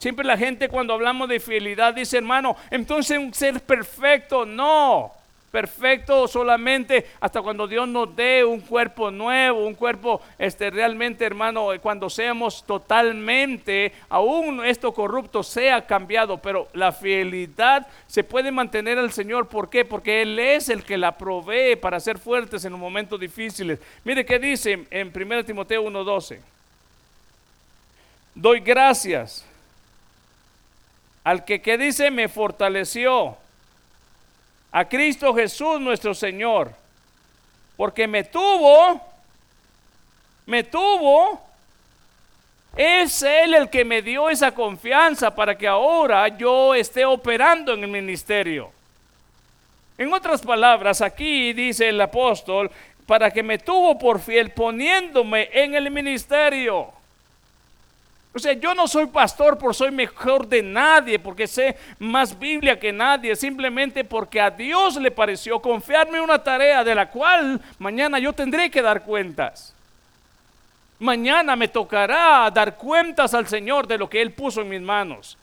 Siempre la gente cuando hablamos de fidelidad dice, hermano, entonces un ser perfecto. No, perfecto solamente hasta cuando Dios nos dé un cuerpo nuevo, un cuerpo este realmente, hermano, cuando seamos totalmente, aún esto corrupto sea cambiado, pero la fidelidad se puede mantener al Señor, ¿por qué? Porque Él es el que la provee para ser fuertes en los momentos difíciles. Mire qué dice en 1 Timoteo 1:12. Doy gracias al que, que dice, me fortaleció, a Cristo Jesús nuestro Señor, porque me tuvo, me tuvo, es Él el que me dio esa confianza para que ahora yo esté operando en el ministerio. En otras palabras, aquí dice el apóstol, para que me tuvo por fiel poniéndome en el ministerio. O sea, yo no soy pastor por soy mejor de nadie, porque sé más Biblia que nadie, simplemente porque a Dios le pareció confiarme una tarea de la cual mañana yo tendré que dar cuentas. Mañana me tocará dar cuentas al Señor de lo que Él puso en mis manos.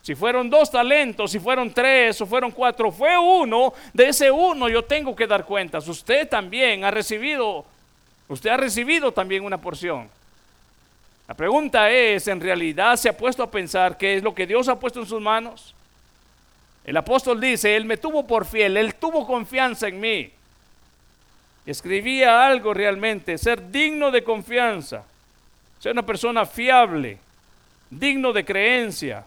Si fueron dos talentos, si fueron tres o fueron cuatro, fue uno, de ese uno yo tengo que dar cuentas. Usted también ha recibido, usted ha recibido también una porción. La pregunta es, ¿en realidad se ha puesto a pensar qué es lo que Dios ha puesto en sus manos? El apóstol dice, Él me tuvo por fiel, Él tuvo confianza en mí. Escribía algo realmente, ser digno de confianza, ser una persona fiable, digno de creencia,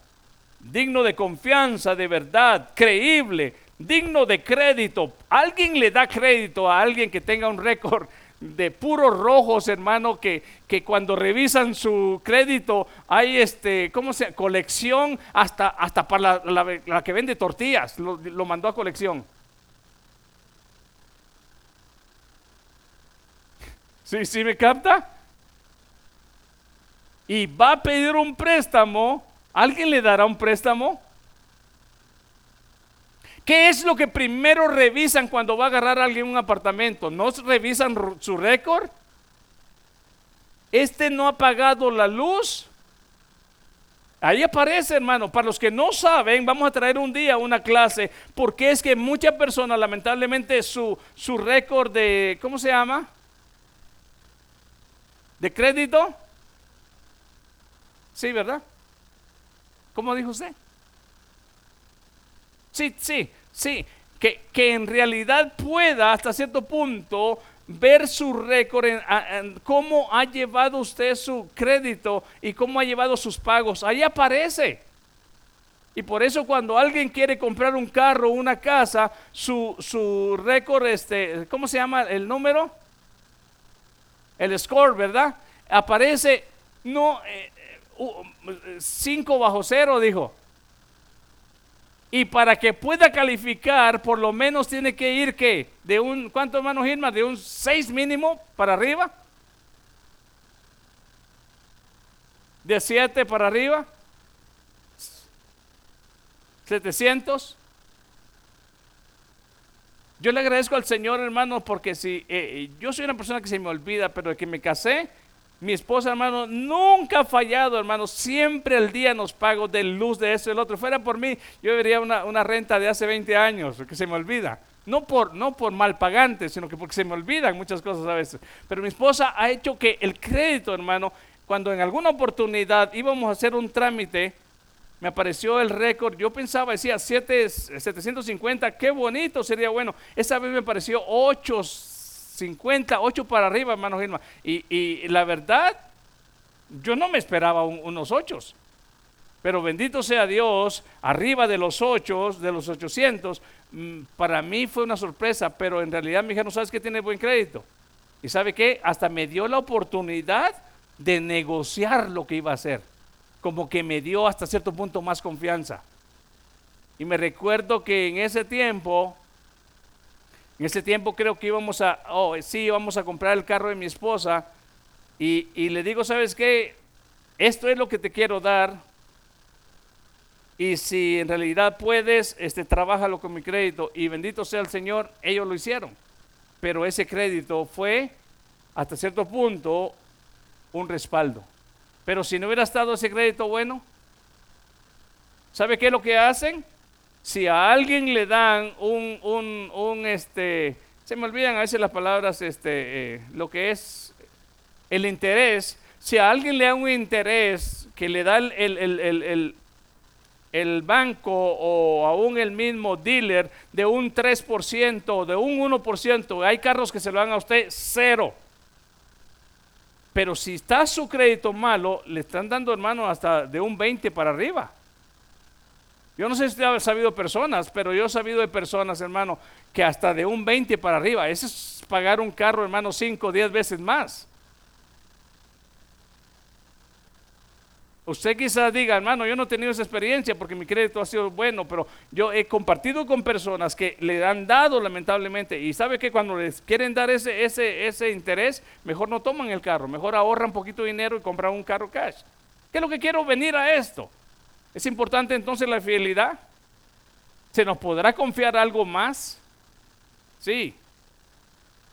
digno de confianza, de verdad, creíble, digno de crédito. ¿Alguien le da crédito a alguien que tenga un récord de puros rojos, hermano, que, que cuando revisan su crédito hay este, ¿cómo se Colección hasta, hasta para la, que vende tortillas, lo, lo mandó a colección. [LAUGHS] ¿Sí, sí me capta? Y va a pedir un préstamo, ¿alguien le dará un préstamo? ¿Qué es lo que primero revisan cuando va a agarrar alguien un apartamento? ¿No revisan su récord? Este no ha pagado la luz. Ahí aparece, hermano. Para los que no saben, vamos a traer un día una clase, porque es que muchas personas, lamentablemente, su, su récord de, ¿cómo se llama? ¿De crédito? Sí, ¿verdad? ¿Cómo dijo usted? Sí, sí, sí. Que, que en realidad pueda hasta cierto punto ver su récord, en, cómo ha llevado usted su crédito y cómo ha llevado sus pagos. Ahí aparece. Y por eso cuando alguien quiere comprar un carro o una casa, su, su récord, este, ¿cómo se llama el número? el score, ¿verdad? Aparece, no, 5 eh, bajo cero, dijo. Y para que pueda calificar, por lo menos tiene que ir, ¿qué? De un, ¿cuánto hermano Gilma? De un 6 mínimo para arriba. De 7 para arriba. 700. Yo le agradezco al Señor, hermano, porque si eh, eh, yo soy una persona que se me olvida, pero de que me casé, mi esposa, hermano, nunca ha fallado, hermano. Siempre el día nos pago de luz, de eso, del otro. Fuera por mí, yo vería una, una, renta de hace 20 años, que se me olvida. No por, no por mal pagante, sino que porque se me olvidan muchas cosas a veces. Pero mi esposa ha hecho que el crédito, hermano, cuando en alguna oportunidad íbamos a hacer un trámite, me apareció el récord. Yo pensaba, decía 7, 750, qué bonito, sería bueno. Esa vez me apareció 8 50, 8 para arriba, hermano Gilma. Y, la verdad, yo no me esperaba unos 8. Pero bendito sea Dios, arriba de los 8, de los 800, mm, para mí fue una sorpresa, pero en realidad mi hija no sabes que tiene buen crédito. Y sabe qué, hasta me dio la oportunidad de negociar lo que iba a hacer. Como que me dio hasta cierto punto más confianza. Y me recuerdo que en ese tiempo en ese tiempo creo que íbamos a, oh, sí, íbamos a comprar el carro de mi esposa y, le digo, ¿sabes qué? Esto es lo que te quiero dar y si en realidad puedes, este, trabájalo con mi crédito y bendito sea el Señor, ellos lo hicieron. Pero ese crédito fue hasta cierto punto un respaldo. Pero si no hubiera estado ese crédito bueno, ¿sabe qué es lo que hacen? Si a alguien le dan un, un, un este, se me olvidan a veces las palabras, este, eh, lo que es el interés, si a alguien le da un interés que le da el, el, el, el banco o aún el mismo dealer de un 3%, de un 1%, hay carros que se lo dan a usted cero. Pero si está su crédito malo, le están dando, hermano, hasta de un 20 para arriba. Yo no sé si ha sabido personas, pero yo he sabido de personas, hermano, que hasta de un 20 para arriba, eso es pagar un carro, hermano, 5 o 10 veces más. Usted quizás diga, hermano, yo no he tenido esa experiencia porque mi crédito ha sido bueno, pero yo he compartido con personas que le han dado lamentablemente y sabe que cuando les quieren dar ese, ese, ese interés, mejor no toman el carro, mejor ahorran poquito dinero y compran un carro cash. ¿Qué es lo que quiero venir a esto? ¿Es importante entonces la fidelidad? ¿Se nos podrá confiar algo más? Sí.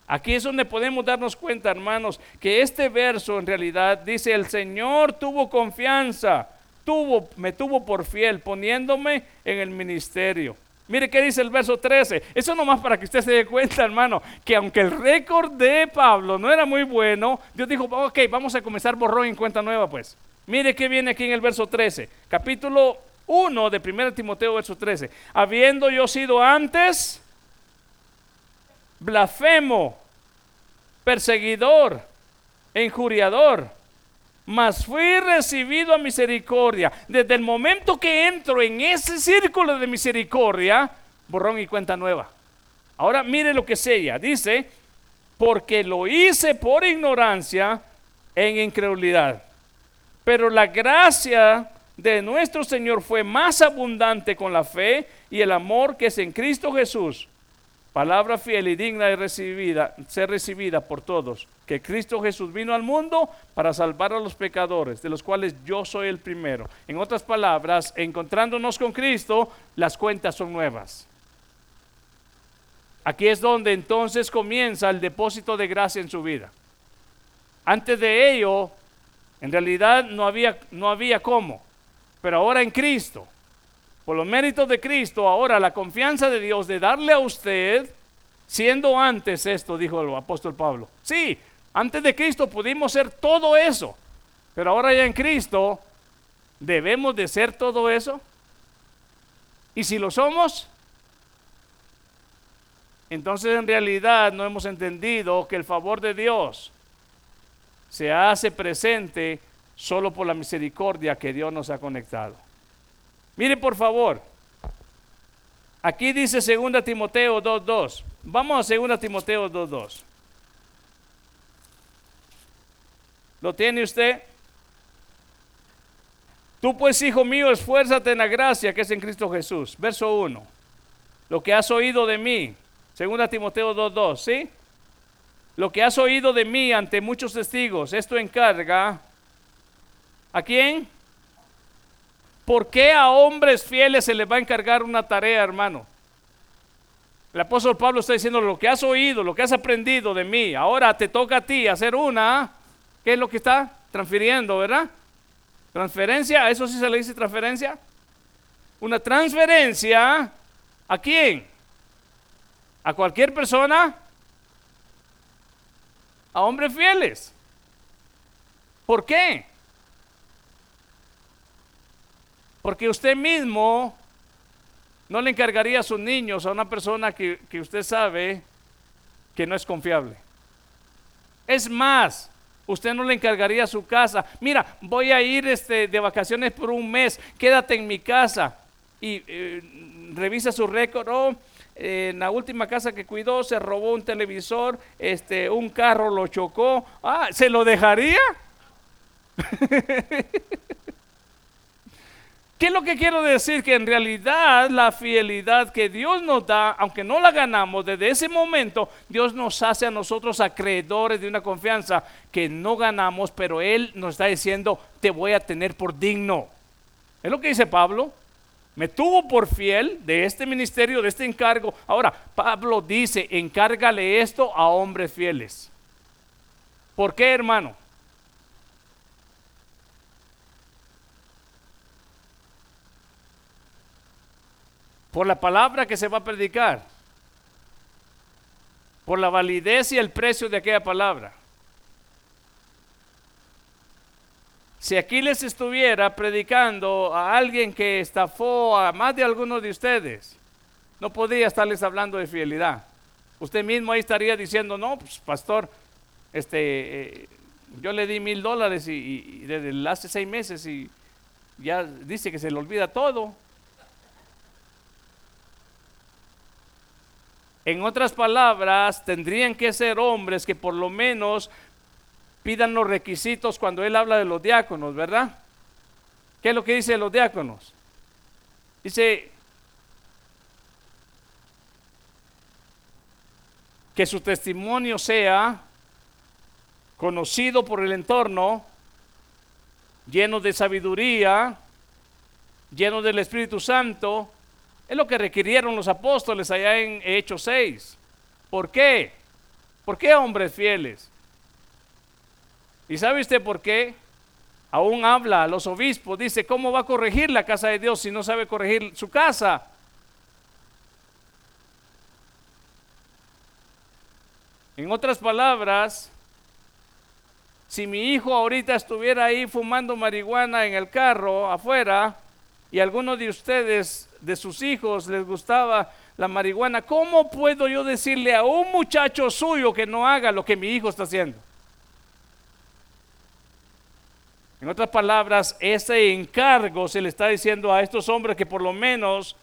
Aquí es donde podemos darnos cuenta, hermanos, que este verso en realidad dice, el Señor tuvo confianza, tuvo, me tuvo por fiel, poniéndome en el ministerio. Mire qué dice el verso 13. Eso nomás para que usted se dé cuenta, hermano, que aunque el récord de Pablo no era muy bueno, Dios dijo, ok, vamos a comenzar borrón en cuenta nueva, pues. Mire que viene aquí en el verso 13, capítulo 1 de 1 Timoteo, verso 13. Habiendo yo sido antes blasfemo, perseguidor, injuriador, mas fui recibido a misericordia. Desde el momento que entro en ese círculo de misericordia, borrón y cuenta nueva. Ahora mire lo que sella. Dice, porque lo hice por ignorancia en incredulidad. Pero la gracia de nuestro Señor fue más abundante con la fe y el amor que es en Cristo Jesús. Palabra fiel y digna de recibida, ser recibida por todos. Que Cristo Jesús vino al mundo para salvar a los pecadores, de los cuales yo soy el primero. En otras palabras, encontrándonos con Cristo, las cuentas son nuevas. Aquí es donde entonces comienza el depósito de gracia en su vida. Antes de ello, en realidad no había, no había cómo. Pero ahora en Cristo, por los méritos de Cristo, ahora la confianza de Dios de darle a usted, siendo antes esto, dijo el apóstol Pablo. Sí, antes de Cristo pudimos ser todo eso. Pero ahora ya en Cristo, ¿debemos de ser todo eso? Y si lo somos, entonces en realidad no hemos entendido que el favor de Dios se hace presente solo por la misericordia que Dios nos ha conectado. Mire por favor, aquí dice 2 Timoteo 2.2. Vamos a 2 Timoteo 2.2. ¿Lo tiene usted? Tú pues, hijo mío, esfuérzate en la gracia que es en Cristo Jesús. Verso 1. Lo que has oído de mí. Segunda Timoteo 2.2, ¿sí? Lo que has oído de mí ante muchos testigos, esto encarga. ¿A quién? ¿Por qué a hombres fieles se les va a encargar una tarea, hermano? El apóstol Pablo está diciendo lo que has oído, lo que has aprendido de mí, ahora te toca a ti hacer una. ¿Qué es lo que está transfiriendo, verdad? Transferencia, ¿a eso sí se le dice transferencia? Una transferencia, ¿a quién? ¿A cualquier persona? A hombres fieles. ¿Por qué? Porque usted mismo no le encargaría a sus niños a una persona que, usted sabe que no es confiable. Es más, usted no le encargaría a su casa. Mira, voy a ir este, de vacaciones por un mes, quédate en mi casa y eh, revisa su récord. Oh, en la última casa que cuidó se robó un televisor, este, un carro lo chocó. Ah, ¿se lo dejaría? [LAUGHS] ¿Qué es lo que quiero decir? Que en realidad la fidelidad que Dios nos da, aunque no la ganamos, desde ese momento Dios nos hace a nosotros acreedores de una confianza que no ganamos, pero Él nos está diciendo, te voy a tener por digno. Es lo que dice Pablo. Me tuvo por fiel de este ministerio, de este encargo. Ahora, Pablo dice, encárgale esto a hombres fieles. ¿Por qué, hermano? por la palabra que se va a predicar, por la validez y el precio de aquella palabra. Si aquí les estuviera predicando a alguien que estafó a más de algunos de ustedes, no podría estarles hablando de fidelidad. Usted mismo ahí estaría diciendo, no, pues pastor, este, eh, yo le di mil dólares y, y, desde hace seis meses y ya dice que se le olvida todo. En otras palabras, tendrían que ser hombres que por lo menos pidan los requisitos cuando él habla de los diáconos, ¿verdad? ¿Qué es lo que dice los diáconos? Dice que su testimonio sea conocido por el entorno, lleno de sabiduría, lleno del Espíritu Santo, es lo que requirieron los apóstoles allá en Hechos 6. ¿Por qué? ¿Por qué hombres fieles? ¿Y sabe usted por qué? Aún habla a los obispos, dice, ¿cómo va a corregir la casa de Dios si no sabe corregir su casa? En otras palabras, si mi hijo ahorita estuviera ahí fumando marihuana en el carro afuera y alguno de ustedes de sus hijos les gustaba la marihuana, ¿cómo puedo yo decirle a un muchacho suyo que no haga lo que mi hijo está haciendo? En otras palabras, ese encargo se le está diciendo a estos hombres que por lo menos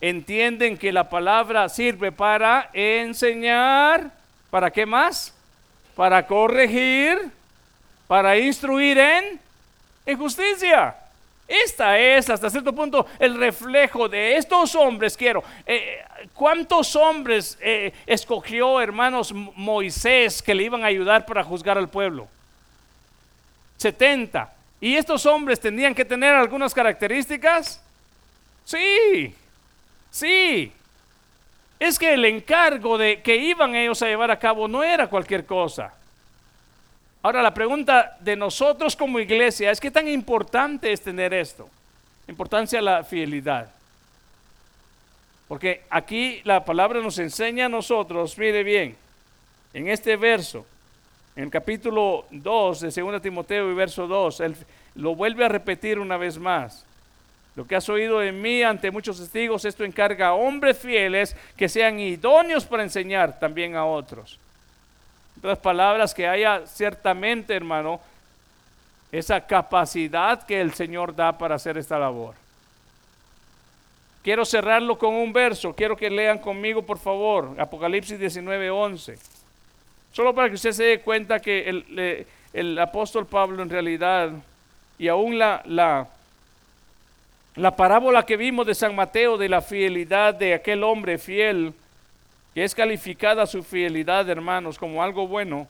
entienden que la palabra sirve para enseñar, ¿para qué más? Para corregir, para instruir en, justicia. Esta es hasta cierto punto el reflejo de estos hombres. Quiero, eh, ¿cuántos hombres eh, escogió, hermanos, Moisés que le iban a ayudar para juzgar al pueblo? 70. ¿Y estos hombres tendrían que tener algunas características? Sí, sí. Es que el encargo de que iban ellos a llevar a cabo no era cualquier cosa. Ahora la pregunta de nosotros como iglesia es qué tan importante es tener esto. Importancia de la fidelidad. Porque aquí la palabra nos enseña a nosotros, mire bien, en este verso, en el capítulo 2 de 2 Timoteo y verso 2, él lo vuelve a repetir una vez más. Lo que has oído de mí ante muchos testigos, esto encarga a hombres fieles que sean idóneos para enseñar también a otros otras palabras, que haya ciertamente, hermano, esa capacidad que el Señor da para hacer esta labor. Quiero cerrarlo con un verso, quiero que lean conmigo, por favor, Apocalipsis 19:11. Solo para que usted se dé cuenta que el apóstol Pablo en realidad, y aún la, la, la parábola que vimos de San Mateo de la fidelidad de aquel hombre fiel, que es calificada su fidelidad, hermanos, como algo bueno,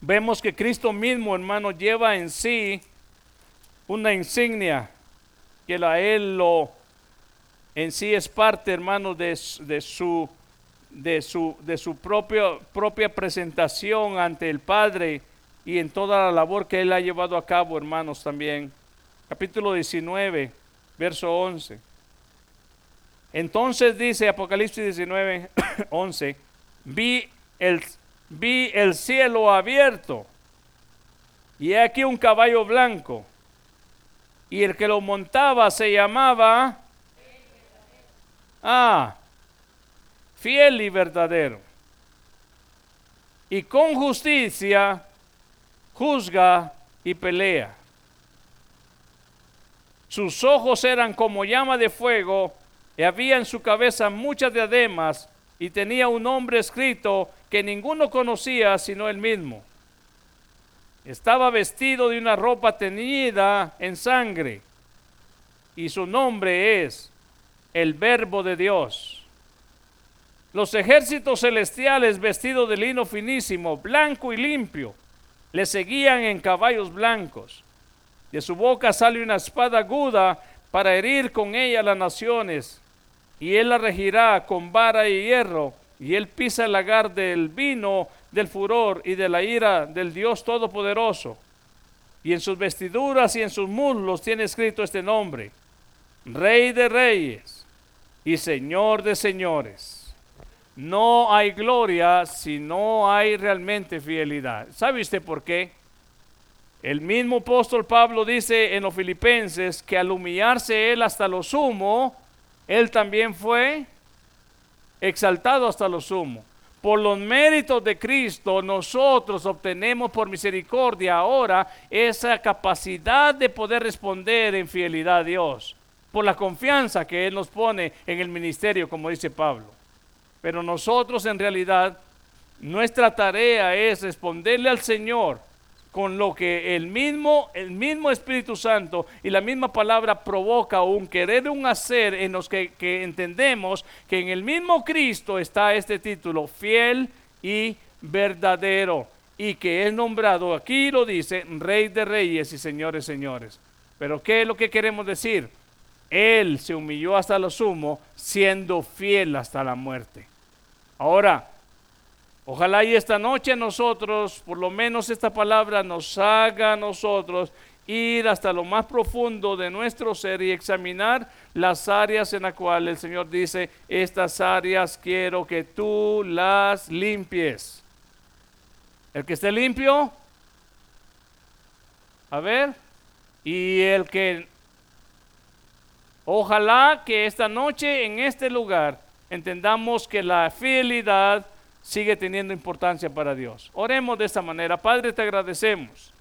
vemos que Cristo mismo, hermano, lleva en sí una insignia que a él lo en sí es parte, hermano, de, de su de su, de su propia, propia presentación ante el Padre y en toda la labor que Él ha llevado a cabo, hermanos, también. Capítulo 19, verso 11. Entonces dice Apocalipsis 19, 11, [COUGHS] vi el, vi el cielo abierto y aquí un caballo blanco y el que lo montaba se llamaba... Ah, fiel y verdadero. Y con justicia juzga y pelea. Sus ojos eran como llama de fuego y había en su cabeza muchas diademas y tenía un nombre escrito que ninguno conocía sino él mismo. Estaba vestido de una ropa teñida en sangre y su nombre es el Verbo de Dios. Los ejércitos celestiales vestidos de lino finísimo, blanco y limpio, le seguían en caballos blancos. De su boca sale una espada aguda para herir con ella las naciones, y él la regirá con vara y hierro, y él pisa el lagar del vino del furor y de la ira del Dios Todopoderoso. Y en sus vestiduras y en sus muslos tiene escrito este nombre, Rey de Reyes y Señor de Señores. No hay gloria si no hay realmente fidelidad. ¿Sabe usted por qué? El mismo apóstol Pablo dice en los filipenses que al humillarse él hasta lo sumo, él también fue exaltado hasta lo sumo. Por los méritos de Cristo, nosotros obtenemos por misericordia ahora esa capacidad de poder responder en fidelidad a Dios, por la confianza que Él nos pone en el ministerio, como dice Pablo. Pero nosotros en realidad, nuestra tarea es responderle al Señor con lo que el mismo, el mismo Espíritu Santo y la misma palabra provoca un querer, un hacer en los que, entendemos que en el mismo Cristo está este título, fiel y verdadero, y que es nombrado, aquí lo dice, Rey de Reyes y Señores, Señores. Pero ¿qué es lo que queremos decir? Él se humilló hasta lo sumo, siendo fiel hasta la muerte. Ahora, ojalá y esta noche nosotros, por lo menos esta palabra nos haga a nosotros ir hasta lo más profundo de nuestro ser y examinar las áreas en las cuales el Señor dice, estas áreas quiero que tú las limpies. El que esté limpio, a ver, y el que, ojalá que esta noche en este lugar entendamos que la fidelidad sigue teniendo importancia para Dios. Oremos de esta manera. Padre, te agradecemos